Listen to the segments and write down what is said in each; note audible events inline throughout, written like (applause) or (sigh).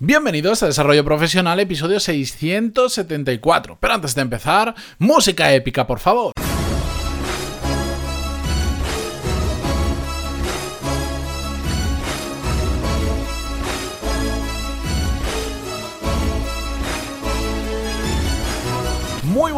Bienvenidos a Desarrollo Profesional, episodio 674. Pero antes de empezar, música épica, por favor.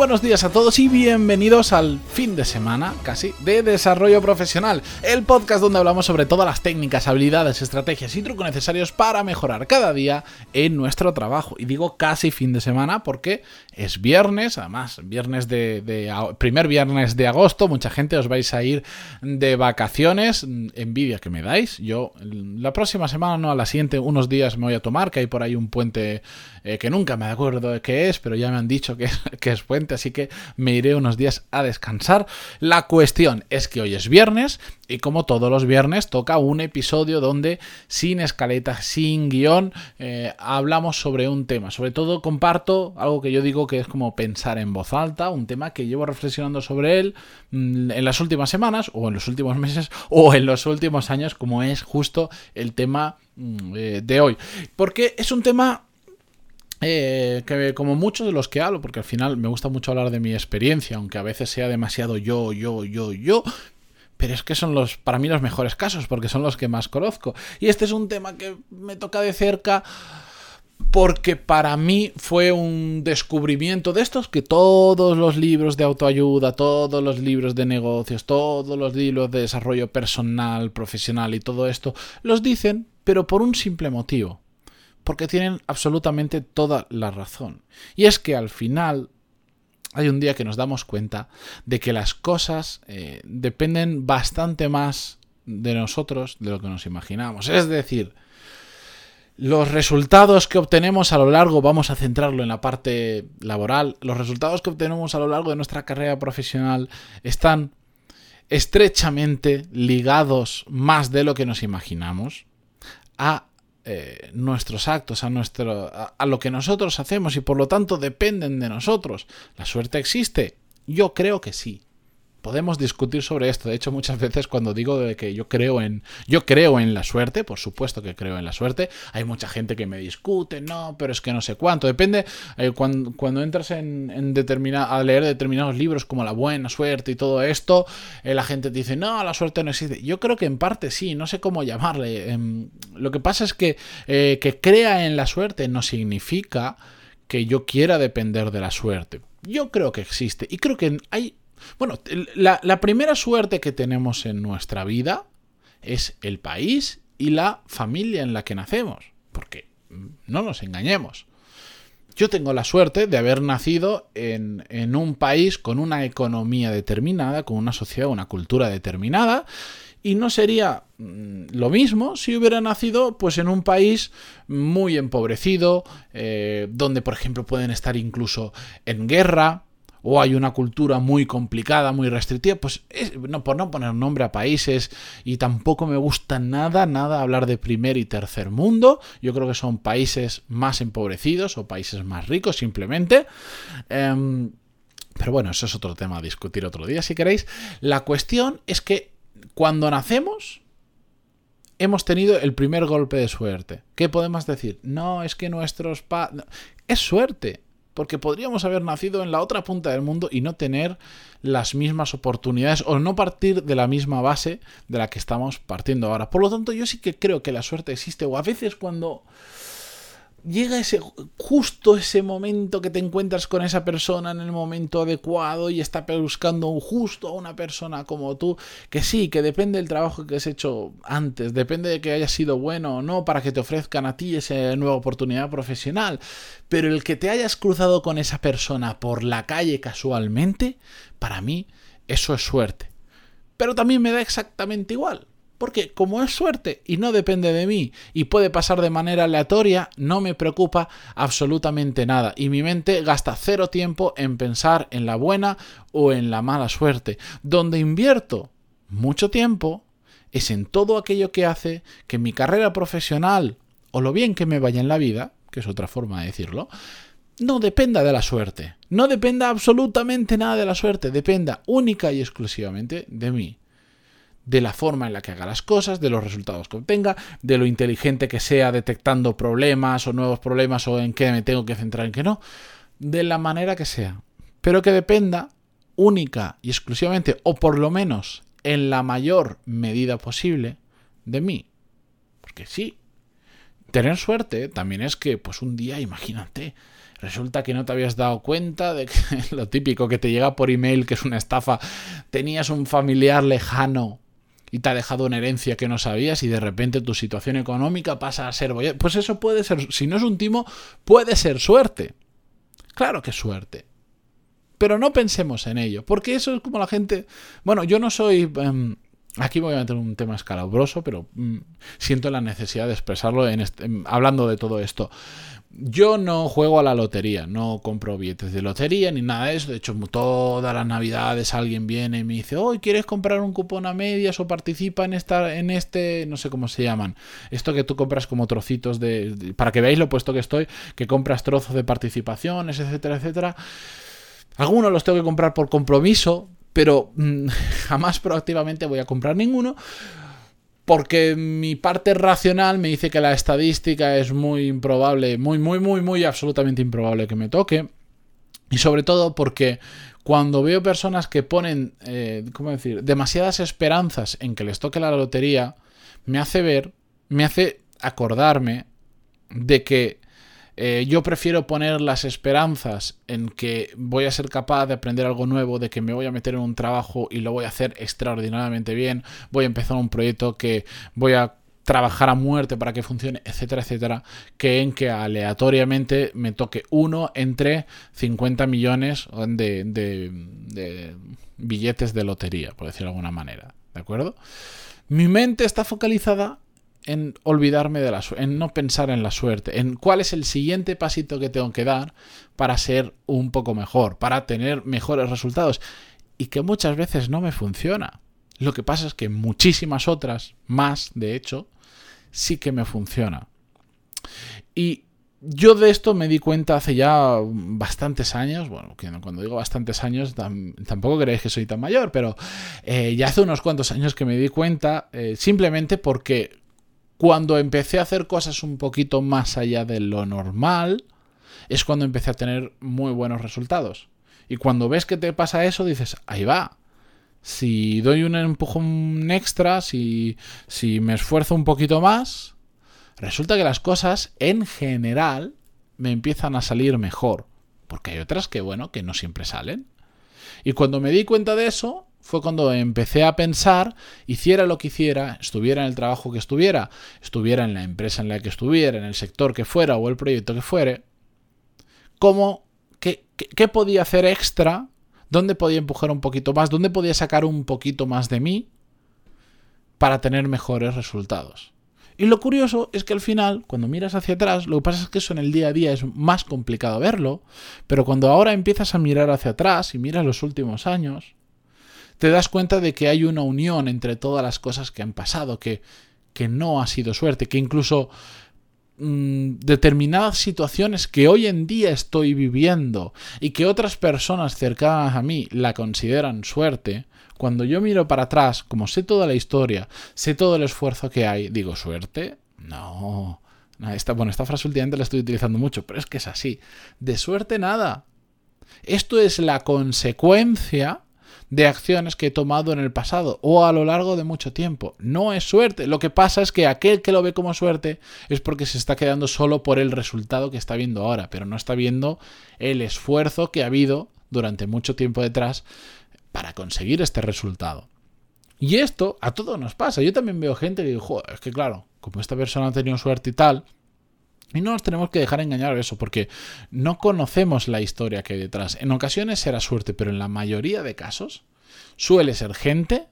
Buenos días a todos y bienvenidos al fin de semana, casi, de Desarrollo Profesional, el podcast donde hablamos sobre todas las técnicas, habilidades, estrategias y trucos necesarios para mejorar cada día en nuestro trabajo. Y digo casi fin de semana porque es viernes, además, viernes de, primer viernes de agosto, mucha gente os vais a ir de vacaciones, envidia que me dais. Yo la próxima semana, no, a la siguiente, unos días me voy a tomar, que hay por ahí un puente eh, que nunca me acuerdo de qué es, pero ya me han dicho que, (laughs) que es puente, así que me iré unos días a descansar. La cuestión es que hoy es viernes y como todos los viernes toca un episodio donde sin escaleta, sin guion, eh, hablamos sobre un tema. Sobre todo comparto algo que yo digo que es como pensar en voz alta, un tema que llevo reflexionando sobre él mm, en las últimas semanas o en los últimos meses (laughs) o en los últimos años, como es justo el tema mm, eh, de hoy. Porque es un tema eh, que como muchos de los que hablo, porque al final me gusta mucho hablar de mi experiencia, aunque a veces sea demasiado yo, yo, yo, yo, pero es que son los, para mí, los mejores casos, porque son los que más conozco. Y este es un tema que me toca de cerca porque para mí fue un descubrimiento de estos que todos los libros de autoayuda, todos los libros de negocios, todos los libros de desarrollo personal, profesional y todo esto, los dicen, pero por un simple motivo porque tienen absolutamente toda la razón. Y es que al final hay un día que nos damos cuenta de que las cosas eh, dependen bastante más de nosotros de lo que nos imaginamos. Es decir, los resultados que obtenemos a lo largo, vamos a centrarlo en la parte laboral, los resultados que obtenemos a lo largo de nuestra carrera profesional están estrechamente ligados más de lo que nos imaginamos a eh, nuestros actos, a, nuestro, a, lo que nosotros hacemos y por lo tanto dependen de nosotros. ¿La suerte existe? Yo creo que sí podemos discutir sobre esto. De hecho, muchas veces cuando digo de que yo creo en yo creo en la suerte, por supuesto que creo en la suerte, hay mucha gente que me discute, no, pero es que no sé cuánto. Depende eh, cuando, entras en, en a leer determinados libros como La buena suerte y todo esto, eh, la gente te dice, no, la suerte no existe. Yo creo que en parte sí, no sé cómo llamarle. Em, lo que pasa es que eh, que crea en la suerte no significa que yo quiera depender de la suerte. Yo creo que existe y creo que hay bueno, la, primera suerte que tenemos en nuestra vida es el país y la familia en la que nacemos. Porque mm, no nos engañemos. Yo tengo la suerte de haber nacido en, un país con una economía determinada, con una sociedad, una cultura determinada, y no sería mm, lo mismo si hubiera nacido pues en un país muy empobrecido, eh, donde por ejemplo pueden estar incluso en guerra, o hay una cultura muy complicada, muy restrictiva, pues no, por no poner nombre a países y tampoco me gusta nada, nada hablar de primer y tercer mundo, yo creo que son países más empobrecidos o países más ricos simplemente. Em, pero bueno, eso es otro tema a discutir otro día si queréis. La cuestión es que cuando nacemos hemos tenido el primer golpe de suerte. ¿Qué podemos decir? No, es que nuestros padres... Es suerte porque podríamos haber nacido en la otra punta del mundo y no tener las mismas oportunidades o no partir de la misma base de la que estamos partiendo ahora. Por lo tanto, yo sí que creo que la suerte existe o a veces cuando llega ese justo ese momento que te encuentras con esa persona en el momento adecuado y está buscando justo a una persona como tú, que sí, que depende del trabajo que has hecho antes, depende de que hayas sido bueno o no para que te ofrezcan a ti esa nueva oportunidad profesional, pero el que te hayas cruzado con esa persona por la calle casualmente, para mí eso es suerte. Pero también me da exactamente igual. Porque como es suerte y no depende de mí y puede pasar de manera aleatoria, no me preocupa absolutamente nada. Y mi mente gasta cero tiempo en pensar en la buena o en la mala suerte. Donde invierto mucho tiempo es en todo aquello que hace que mi carrera profesional o lo bien que me vaya en la vida, que es otra forma de decirlo, no dependa de la suerte. No dependa absolutamente nada de la suerte. Dependa única y exclusivamente de mí de la forma en la que haga las cosas, de los resultados que obtenga, de lo inteligente que sea detectando problemas o nuevos problemas o en qué me tengo que centrar en qué no, de la manera que sea, pero que dependa única y exclusivamente, o por lo menos en la mayor medida posible, de mí. Porque sí, tener suerte también es que, pues un día, imagínate, resulta que no te habías dado cuenta de que (laughs) lo típico que te llega por email, que es una estafa, tenías un familiar lejano y te ha dejado una herencia que no sabías y de repente tu situación económica pasa a ser... Pues eso puede ser, si no es un timo, puede ser suerte. Claro que suerte. Pero no pensemos en ello, porque eso es como la gente... Bueno, yo no soy... Em, aquí voy a meter un tema escalabroso, pero mm, siento la necesidad de expresarlo en hablando de todo esto. Yo no juego a la lotería, no compro billetes de lotería ni nada de eso. De hecho, todas las navidades alguien viene y me dice, hoy ¿quieres comprar un cupón a medias o participa en esta, en este, no sé cómo se llaman? Esto que tú compras como trocitos de, para que veáis lo puesto que estoy, que compras trozos de participaciones, etcétera, etcétera. Algunos los tengo que comprar por compromiso, pero mm, (laughs) jamás proactivamente voy a comprar ninguno porque mi parte racional me dice que la estadística es muy improbable, muy, muy, muy, muy absolutamente improbable que me toque. Y sobre todo porque cuando veo personas que ponen, eh, ¿cómo decir?, demasiadas esperanzas en que les toque la lotería, me hace ver, me hace acordarme de que eh, yo prefiero poner las esperanzas en que voy a ser capaz de aprender algo nuevo, de que me voy a meter en un trabajo y lo voy a hacer extraordinariamente bien, voy a empezar un proyecto que voy a trabajar a muerte para que funcione, etcétera, etcétera, que en que aleatoriamente me toque uno entre 50 millones de, de billetes de lotería, por decirlo de alguna manera. ¿De acuerdo? Mi mente está focalizada en olvidarme de la en no pensar en la suerte, en cuál es el siguiente pasito que tengo que dar para ser un poco mejor, para tener mejores resultados y que muchas veces no me funciona. Lo que pasa es que muchísimas otras, más de hecho, sí que me funciona. Y yo de esto me di cuenta hace ya bastantes años, bueno, cuando digo bastantes años tampoco creéis que soy tan mayor, pero eh, ya hace unos cuantos años que me di cuenta eh, simplemente porque cuando empecé a hacer cosas un poquito más allá de lo normal, es cuando empecé a tener muy buenos resultados. Y cuando ves que te pasa eso, dices, ahí va. Si doy un empujón extra, si, si me esfuerzo un poquito más, resulta que las cosas en general me empiezan a salir mejor. Porque hay otras que, bueno, que no siempre salen. Y cuando me di cuenta de eso, fue cuando empecé a pensar, hiciera lo que hiciera, estuviera en el trabajo que estuviera, estuviera en la empresa en la que estuviera, en el sector que fuera o el proyecto que fuere, cómo, qué, qué podía hacer extra, dónde podía empujar un poquito más, dónde podía sacar un poquito más de mí para tener mejores resultados. Y lo curioso es que al final, cuando miras hacia atrás, lo que pasa es que eso en el día a día es más complicado verlo, pero cuando ahora empiezas a mirar hacia atrás y miras los últimos años, te das cuenta de que hay una unión entre todas las cosas que han pasado, que, que no ha sido suerte, que incluso mm, determinadas situaciones que hoy en día estoy viviendo y que otras personas cercanas a mí la consideran suerte, cuando yo miro para atrás, como sé toda la historia, sé todo el esfuerzo que hay, digo, ¿suerte? No. Esta, bueno, esta frase últimamente la estoy utilizando mucho, pero es que es así. De suerte nada. Esto es la consecuencia de acciones que he tomado en el pasado o a lo largo de mucho tiempo. No es suerte. Lo que pasa es que aquel que lo ve como suerte es porque se está quedando solo por el resultado que está viendo ahora, pero no está viendo el esfuerzo que ha habido durante mucho tiempo detrás para conseguir este resultado. Y esto a todos nos pasa. Yo también veo gente que digo, es que claro, como esta persona ha tenido suerte y tal, y no nos tenemos que dejar engañar eso, porque no conocemos la historia que hay detrás. En ocasiones será suerte, pero en la mayoría de casos suele ser gente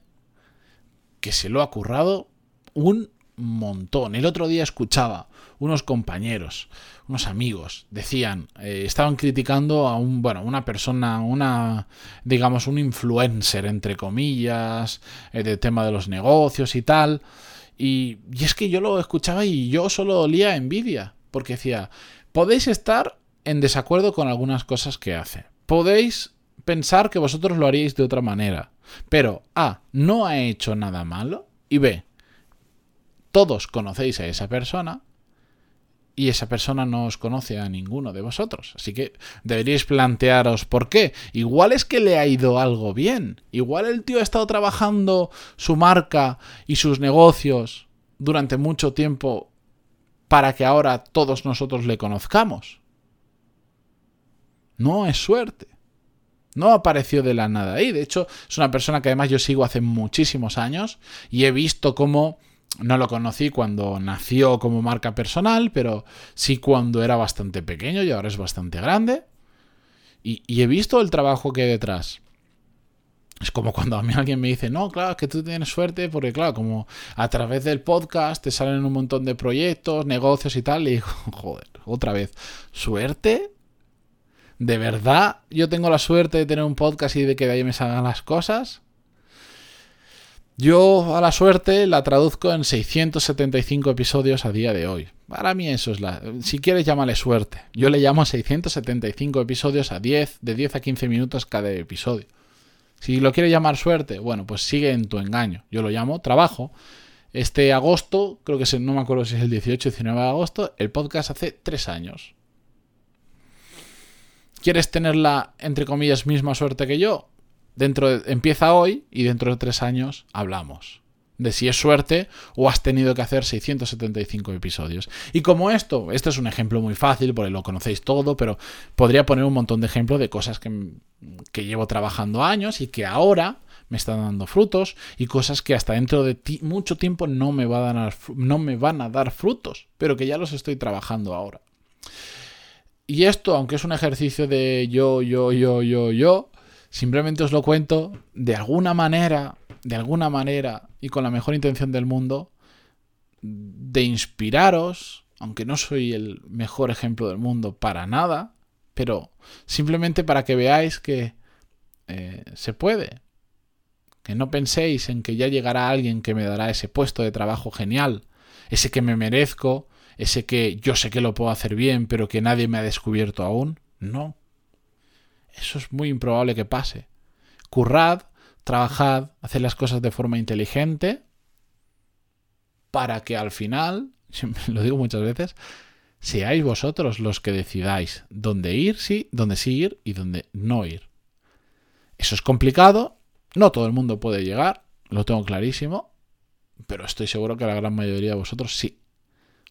que se lo ha currado un montón. El otro día escuchaba unos compañeros, unos amigos, decían, eh, estaban criticando a un, bueno, una persona, una, digamos, un influencer, entre comillas, eh, tema de los negocios y tal. Y, y es que yo lo escuchaba y yo solo olía envidia porque decía, podéis estar en desacuerdo con algunas cosas que hace. Podéis pensar que vosotros lo haríais de otra manera. Pero A, no ha hecho nada malo. Y B, todos conocéis a esa persona y esa persona no os conoce a ninguno de vosotros. Así que deberíais plantearos por qué. Igual es que le ha ido algo bien. Igual el tío ha estado trabajando su marca y sus negocios durante mucho tiempo para que ahora todos nosotros le conozcamos. No es suerte. No apareció de la nada ahí. De hecho, es una persona que además yo sigo hace muchísimos años y he visto cómo no lo conocí cuando nació como marca personal, pero sí cuando era bastante pequeño y ahora es bastante grande. Y, he visto el trabajo que hay detrás. Es como cuando a mí alguien me dice, no, claro, que tú tienes suerte, porque claro, como a través del podcast te salen un montón de proyectos, negocios y tal, y digo, (laughs) joder, otra vez, ¿suerte? ¿De verdad yo tengo la suerte de tener un podcast y de que de ahí me salgan las cosas? Yo a la suerte la traduzco en 675 episodios a día de hoy. Para mí eso es la... Si quieres llámale suerte. Yo le llamo 675 episodios a 10, de 10 a 15 minutos cada episodio. Si lo quieres llamar suerte, bueno, pues sigue en tu engaño. Yo lo llamo trabajo. Este agosto, creo que es, no me acuerdo si es el 18 o 19 de agosto, el podcast hace 3 años. ¿Quieres tener la, entre comillas, misma suerte que yo? dentro empieza hoy y dentro de tres años hablamos de si es suerte o has tenido que hacer 675 episodios. Y como esto, este es un ejemplo muy fácil, porque lo conocéis todo, pero podría poner un montón de ejemplos de cosas que, que llevo trabajando años y que ahora me están dando frutos y cosas que hasta dentro de mucho tiempo no me, a no me van a dar frutos, pero que ya los estoy trabajando ahora. Y esto, aunque es un ejercicio de yo, yo, yo, yo, yo, Simplemente os lo cuento de alguna manera, de alguna manera y con la mejor intención del mundo, de inspiraros, aunque no soy el mejor ejemplo del mundo para nada, pero simplemente para que veáis que eh, se puede. Que no penséis en que ya llegará alguien que me dará ese puesto de trabajo genial, ese que me merezco, ese que yo sé que lo puedo hacer bien, pero que nadie me ha descubierto aún. No. Eso es muy improbable que pase. Currad, trabajad, haced las cosas de forma inteligente para que al final, (laughs) lo digo muchas veces, seáis vosotros los que decidáis dónde ir, sí, dónde sí ir y dónde no ir. Eso es complicado, no todo el mundo puede llegar, lo tengo clarísimo, pero estoy seguro que la gran mayoría de vosotros sí.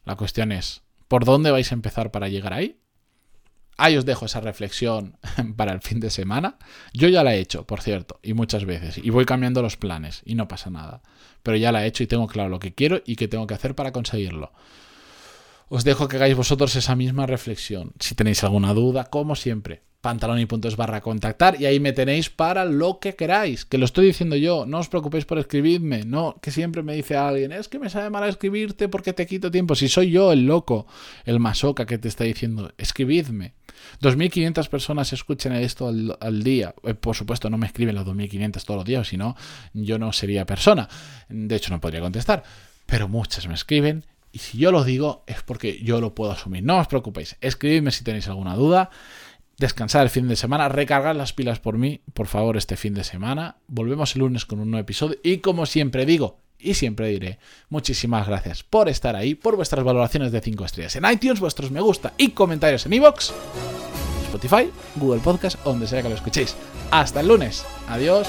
La cuestión es, ¿por dónde vais a empezar para llegar ahí? Ahí os dejo esa reflexión (laughs) para el fin de semana. Yo ya la he hecho, por cierto, y muchas veces. Y voy cambiando los planes y no pasa nada. Pero ya la he hecho y tengo claro lo que quiero y qué tengo que hacer para conseguirlo. Os dejo que hagáis vosotros esa misma reflexión. Si tenéis alguna duda, como siempre, pantaloni.es barra contactar y ahí me tenéis para lo que queráis, que lo estoy diciendo yo, no os preocupéis por escribirme, no, que siempre me dice alguien, es que me sabe mal escribirte porque te quito tiempo, si soy yo el loco, el masoca que te está diciendo, escribidme. 2.500 personas escuchan esto al, día. Eh, por supuesto, no me escriben los 2.500 todos los días, si no, yo no sería persona. De hecho, no podría contestar. Pero muchas me escriben y si yo lo digo es porque yo lo puedo asumir. No os preocupéis, escribidme si tenéis alguna duda. Descansar el fin de semana, recargar las pilas por mí, por favor, este fin de semana. Volvemos el lunes con un nuevo episodio y como siempre digo, y siempre diré, muchísimas gracias por estar ahí, por vuestras valoraciones de 5 estrellas en iTunes, vuestros me gusta y comentarios en iVoox, Spotify, Google Podcast, donde sea que lo escuchéis. Hasta el lunes. Adiós.